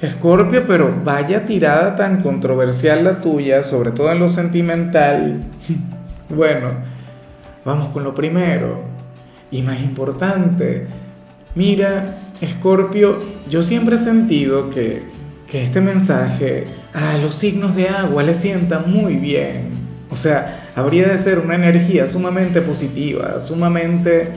Escorpio, pero vaya tirada tan controversial la tuya, sobre todo en lo sentimental. Bueno, vamos con lo primero y más importante. Mira, Escorpio, yo siempre he sentido que, que este mensaje a los signos de agua le sienta muy bien. O sea, habría de ser una energía sumamente positiva, sumamente,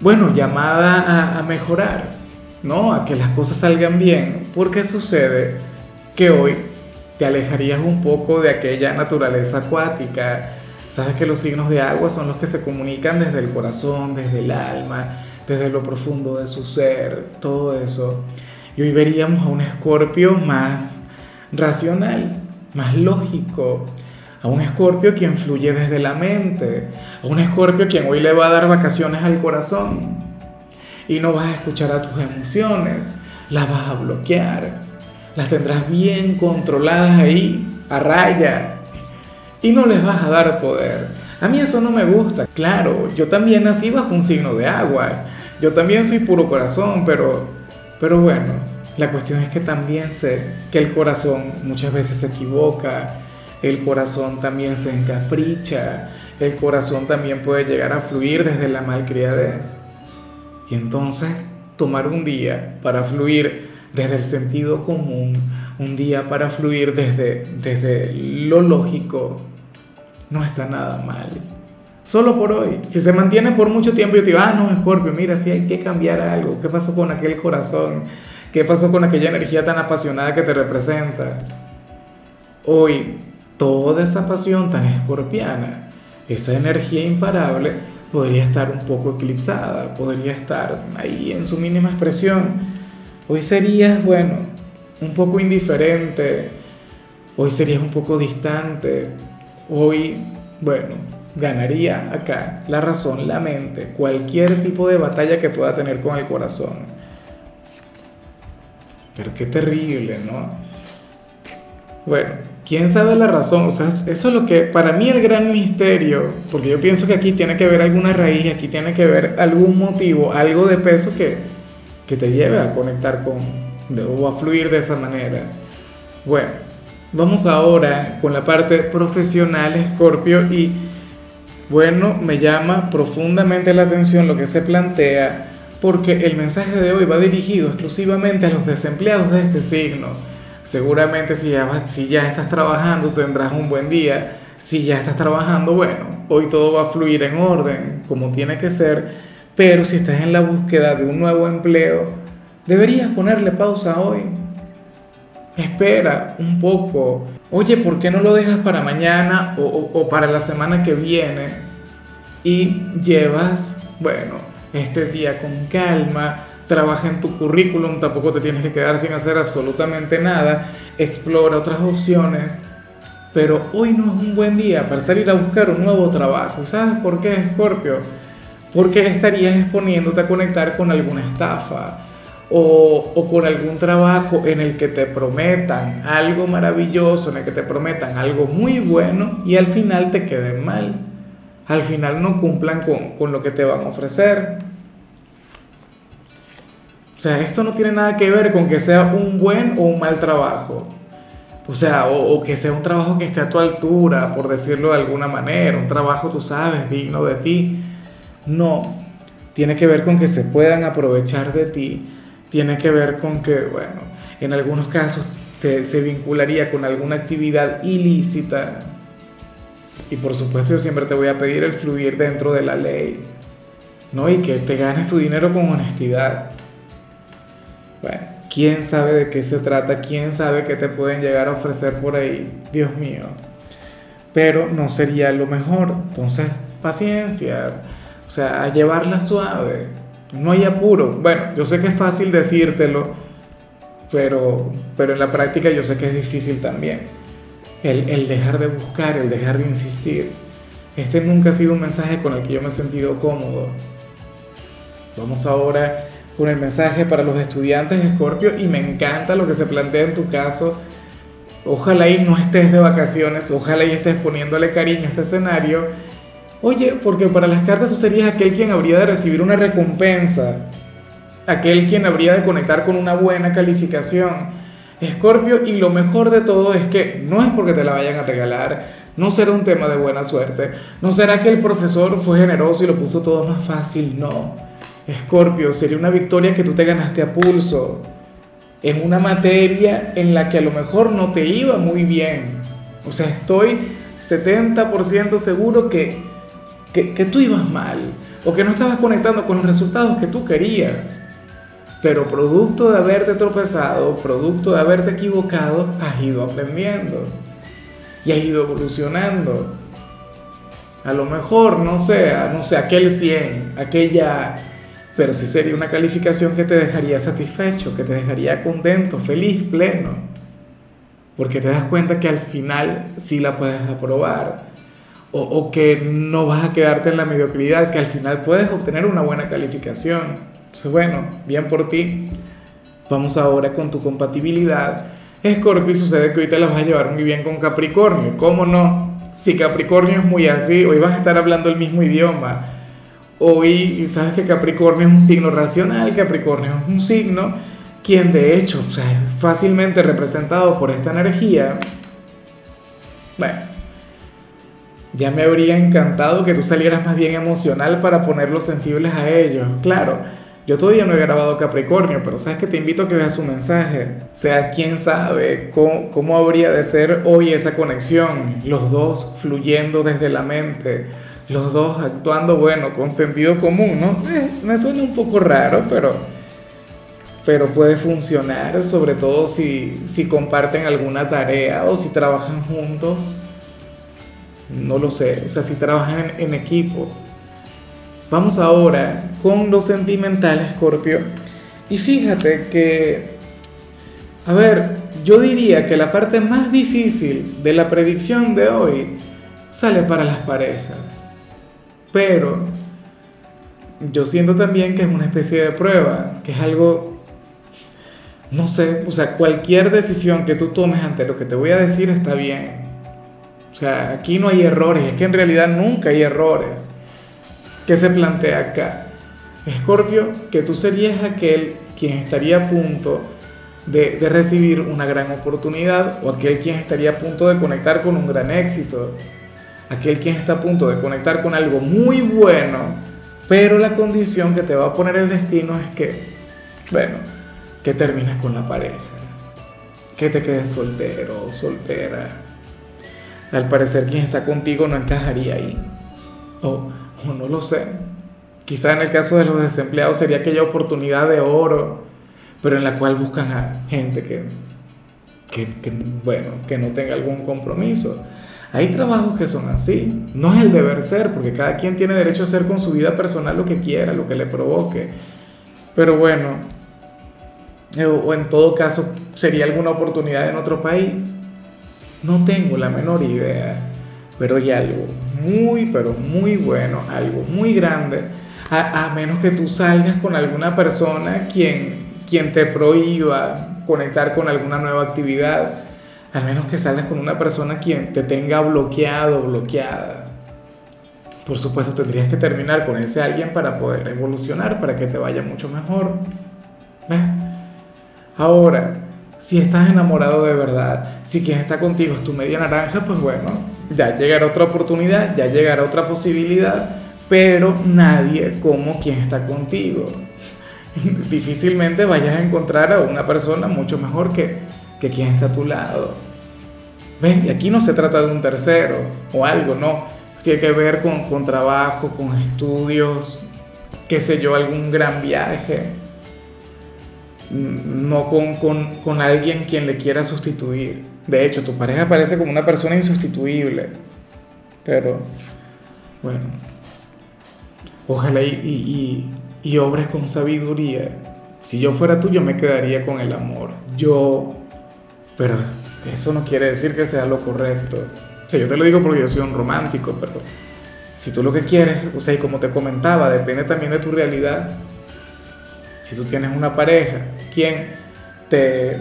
bueno, llamada a, a mejorar. ¿No? A que las cosas salgan bien, porque sucede que hoy te alejarías un poco de aquella naturaleza acuática. Sabes que los signos de agua son los que se comunican desde el corazón, desde el alma, desde lo profundo de su ser, todo eso. Y hoy veríamos a un escorpio más racional, más lógico, a un escorpio quien fluye desde la mente, a un escorpio quien hoy le va a dar vacaciones al corazón, y no vas a escuchar a tus emociones, las vas a bloquear, las tendrás bien controladas ahí, a raya, y no les vas a dar poder. A mí eso no me gusta, claro, yo también nací bajo un signo de agua, yo también soy puro corazón, pero, pero bueno, la cuestión es que también sé que el corazón muchas veces se equivoca, el corazón también se encapricha, el corazón también puede llegar a fluir desde la malcriadez. Y entonces tomar un día para fluir desde el sentido común, un día para fluir desde, desde lo lógico, no está nada mal. Solo por hoy. Si se mantiene por mucho tiempo, yo te digo, ah, no, Scorpio, mira, si hay que cambiar algo. ¿Qué pasó con aquel corazón? ¿Qué pasó con aquella energía tan apasionada que te representa? Hoy, toda esa pasión tan escorpiana, esa energía imparable, podría estar un poco eclipsada, podría estar ahí en su mínima expresión. Hoy serías, bueno, un poco indiferente, hoy serías un poco distante, hoy, bueno, ganaría acá la razón, la mente, cualquier tipo de batalla que pueda tener con el corazón. Pero qué terrible, ¿no? Bueno, quién sabe la razón, o sea, eso es lo que para mí el gran misterio, porque yo pienso que aquí tiene que haber alguna raíz, aquí tiene que haber algún motivo, algo de peso que, que te lleve a conectar con, o a fluir de esa manera. Bueno, vamos ahora con la parte profesional, Scorpio, y bueno, me llama profundamente la atención lo que se plantea, porque el mensaje de hoy va dirigido exclusivamente a los desempleados de este signo Seguramente si ya, si ya estás trabajando tendrás un buen día. Si ya estás trabajando, bueno, hoy todo va a fluir en orden, como tiene que ser. Pero si estás en la búsqueda de un nuevo empleo, deberías ponerle pausa hoy. Espera un poco. Oye, ¿por qué no lo dejas para mañana o, o para la semana que viene? Y llevas, bueno, este día con calma, trabaja en tu currículum, tampoco te tienes que quedar sin hacer absolutamente nada, explora otras opciones, pero hoy no es un buen día para salir a buscar un nuevo trabajo. ¿Sabes por qué, Scorpio? Porque estarías exponiéndote a conectar con alguna estafa o, con algún trabajo en el que te prometan algo maravilloso, en el que te prometan algo muy bueno y al final te queden mal. Al final no cumplan con lo que te van a ofrecer. O sea, esto no tiene nada que ver con que sea un buen o un mal trabajo. O sea, o, que sea un trabajo que esté a tu altura, por decirlo de alguna manera, un trabajo, tú sabes, digno de ti. No, tiene que ver con que se puedan aprovechar de ti, tiene que ver con que, bueno, en algunos casos se, se vincularía con alguna actividad ilícita. Y por supuesto yo siempre te voy a pedir el fluir dentro de la ley, ¿no? Y que te ganes tu dinero con honestidad. Bueno, quién sabe de qué se trata, quién sabe qué te pueden llegar a ofrecer por ahí, Dios mío. Pero no sería lo mejor. Entonces, paciencia, o sea, llevarla suave. No hay apuro. Bueno, yo sé que es fácil decírtelo, pero, pero en la práctica yo sé que es difícil también. El, el dejar de buscar, el dejar de insistir. Este nunca ha sido un mensaje con el que yo me he sentido cómodo. Vamos ahora con el mensaje para los estudiantes de Scorpio y me encanta lo que se plantea en tu caso. Ojalá y no estés de vacaciones, ojalá y estés poniéndole cariño a este escenario. Oye, porque para las cartas tú serías aquel quien habría de recibir una recompensa, aquel quien habría de conectar con una buena calificación. Escorpio, y lo mejor de todo es que no es porque te la vayan a regalar, no será un tema de buena suerte, no será que el profesor fue generoso y lo puso todo más fácil, no. Escorpio, sería una victoria que tú te ganaste a pulso, en una materia en la que a lo mejor no te iba muy bien. O sea, estoy 70% seguro que, que, tú ibas mal o que no estabas conectando con los resultados que tú querías. Pero producto de haberte tropezado, producto de haberte equivocado, has ido aprendiendo y has ido evolucionando. A lo mejor, no sé, no sé, aquel 100, aquella... Pero sí sería una calificación que te dejaría satisfecho, que te dejaría contento, feliz, pleno. Porque te das cuenta que al final sí la puedes aprobar. O, que no vas a quedarte en la mediocridad, que al final puedes obtener una buena calificación. Entonces, bueno, bien por ti. Vamos ahora con tu compatibilidad. Escorpio, sucede que hoy te la vas a llevar muy bien con Capricornio. ¿Cómo no? Si Capricornio es muy así, hoy vas a estar hablando el mismo idioma. Hoy, sabes que Capricornio es un signo racional, Capricornio es un signo quien de hecho, o sea, es fácilmente representado por esta energía. Bueno, ya me habría encantado que tú salieras más bien emocional para ponerlos sensibles a ellos. Claro, yo todavía no he grabado Capricornio, pero sabes que te invito a que veas su mensaje. O sea, quién sabe cómo, cómo habría de ser hoy esa conexión. Los dos fluyendo desde la mente. Los dos actuando, bueno, con sentido común, ¿no? Eh, me suena un poco raro, pero, pero puede funcionar, sobre todo si, si comparten alguna tarea o si trabajan juntos. No lo sé, o sea, si trabajan en, en equipo. Vamos ahora con lo sentimental, Scorpio. Y fíjate que, a ver, yo diría que la parte más difícil de la predicción de hoy sale para las parejas. Pero yo siento también que es una especie de prueba, que es algo, no sé, o sea, cualquier decisión que tú tomes ante lo que te voy a decir está bien. O sea, aquí no hay errores, es que en realidad nunca hay errores. ¿Qué se plantea acá? Escorpio, que tú serías aquel quien estaría a punto de, de, recibir una gran oportunidad o aquel quien estaría a punto de conectar con un gran éxito, aquel quien está a punto de conectar con algo muy bueno, pero la condición que te va a poner el destino es que, bueno, que termines con la pareja, que te quedes soltero o soltera. Al parecer quien está contigo no encajaría ahí. O o no lo sé. Quizá en el caso de los desempleados sería aquella oportunidad de oro, pero en la cual buscan a gente que, que, bueno, que no tenga algún compromiso. Hay trabajos que son así, no es el deber ser, porque cada quien tiene derecho a hacer con su vida personal lo que quiera, lo que le provoque. Pero bueno, o en todo caso sería alguna oportunidad en otro país. No tengo la menor idea, pero hay algo muy, pero muy bueno, algo muy grande, a, menos que tú salgas con alguna persona quien, quien te prohíba conectar con alguna nueva actividad, al menos que salgas con una persona quien te tenga bloqueado, bloqueada. Por supuesto, tendrías que terminar con ese alguien para poder evolucionar, para que te vaya mucho mejor. ¿Ves? Ahora, si estás enamorado de verdad, si quien está contigo es tu media naranja, pues bueno, ya llegará otra oportunidad, ya llegará otra posibilidad, pero nadie como quien está contigo. Difícilmente vayas a encontrar a una persona mucho mejor que, que quien está a tu lado. ¿Ves? Y aquí no se trata de un tercero o algo, no. Tiene que ver con, con trabajo, con estudios, qué sé yo, algún gran viaje. No con, con, con alguien quien le quiera sustituir. De hecho, tu pareja parece como una persona insustituible. Pero, bueno, ojalá y, y, y, obres con sabiduría. Si yo fuera tú, yo me quedaría con el amor. yo, pero eso no quiere decir que sea lo correcto. O sea, yo te lo digo porque yo soy un romántico, pero si tú lo que quieres, o sea, y como te comentaba, depende también de tu realidad. Si tú tienes una pareja, quien te,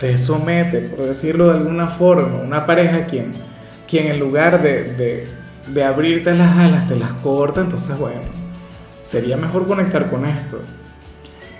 te somete, por decirlo de alguna forma, una pareja quien, quien en lugar de, de, de abrirte las alas te las corta, entonces bueno, sería mejor conectar con esto.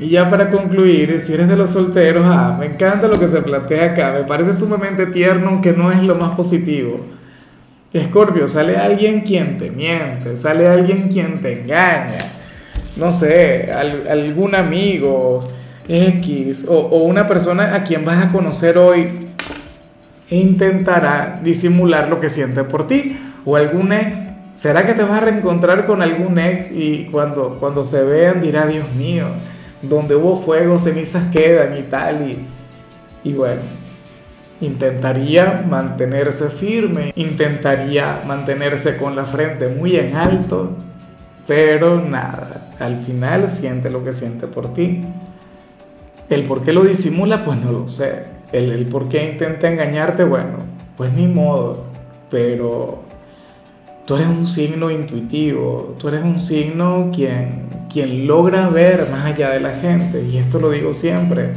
Y ya para concluir, si eres de los solteros, ah, me encanta lo que se plantea acá, me parece sumamente tierno, aunque no es lo más positivo. Escorpio, sale alguien quien te miente, sale alguien quien te engaña, no sé, algún amigo X o, o una persona a quien vas a conocer hoy e intentará disimular lo que siente por ti o algún ex. ¿Será que te vas a reencontrar con algún ex y cuando, cuando se vean dirá, Dios mío, donde hubo fuego, cenizas quedan y tal. Y, y bueno, intentaría mantenerse firme, intentaría mantenerse con la frente muy en alto, pero nada, al final siente lo que siente por ti. El por qué lo disimula, pues no lo sé. El, el por qué intenta engañarte, bueno, pues ni modo, pero tú eres un signo intuitivo, tú eres un signo quien quien logra ver más allá de la gente, y esto lo digo siempre,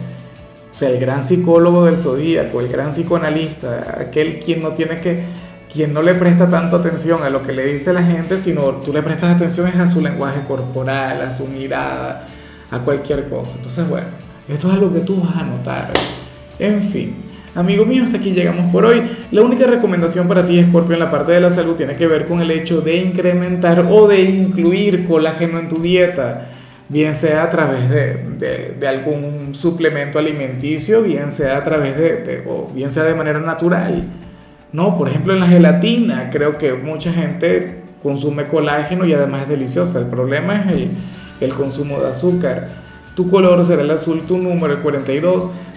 o sea, el gran psicólogo del zodíaco, el gran psicoanalista, aquel quien no tiene que, quien no le presta tanto atención a lo que le dice la gente, sino tú le prestas atención a su lenguaje corporal, a su mirada, a cualquier cosa. Entonces, bueno, esto es algo que tú vas a notar. En fin, amigo mío, hasta aquí llegamos por hoy. La única recomendación para ti, Scorpio, en la parte de la salud tiene que ver con el hecho de incrementar o de incluir colágeno en tu dieta, bien sea a través de, de, algún suplemento alimenticio, bien sea a través de, o bien sea de manera natural. No, por ejemplo, en la gelatina, creo que mucha gente consume colágeno y además es deliciosa. El problema es el, el consumo de azúcar. Tu color será el azul, tu número el 42.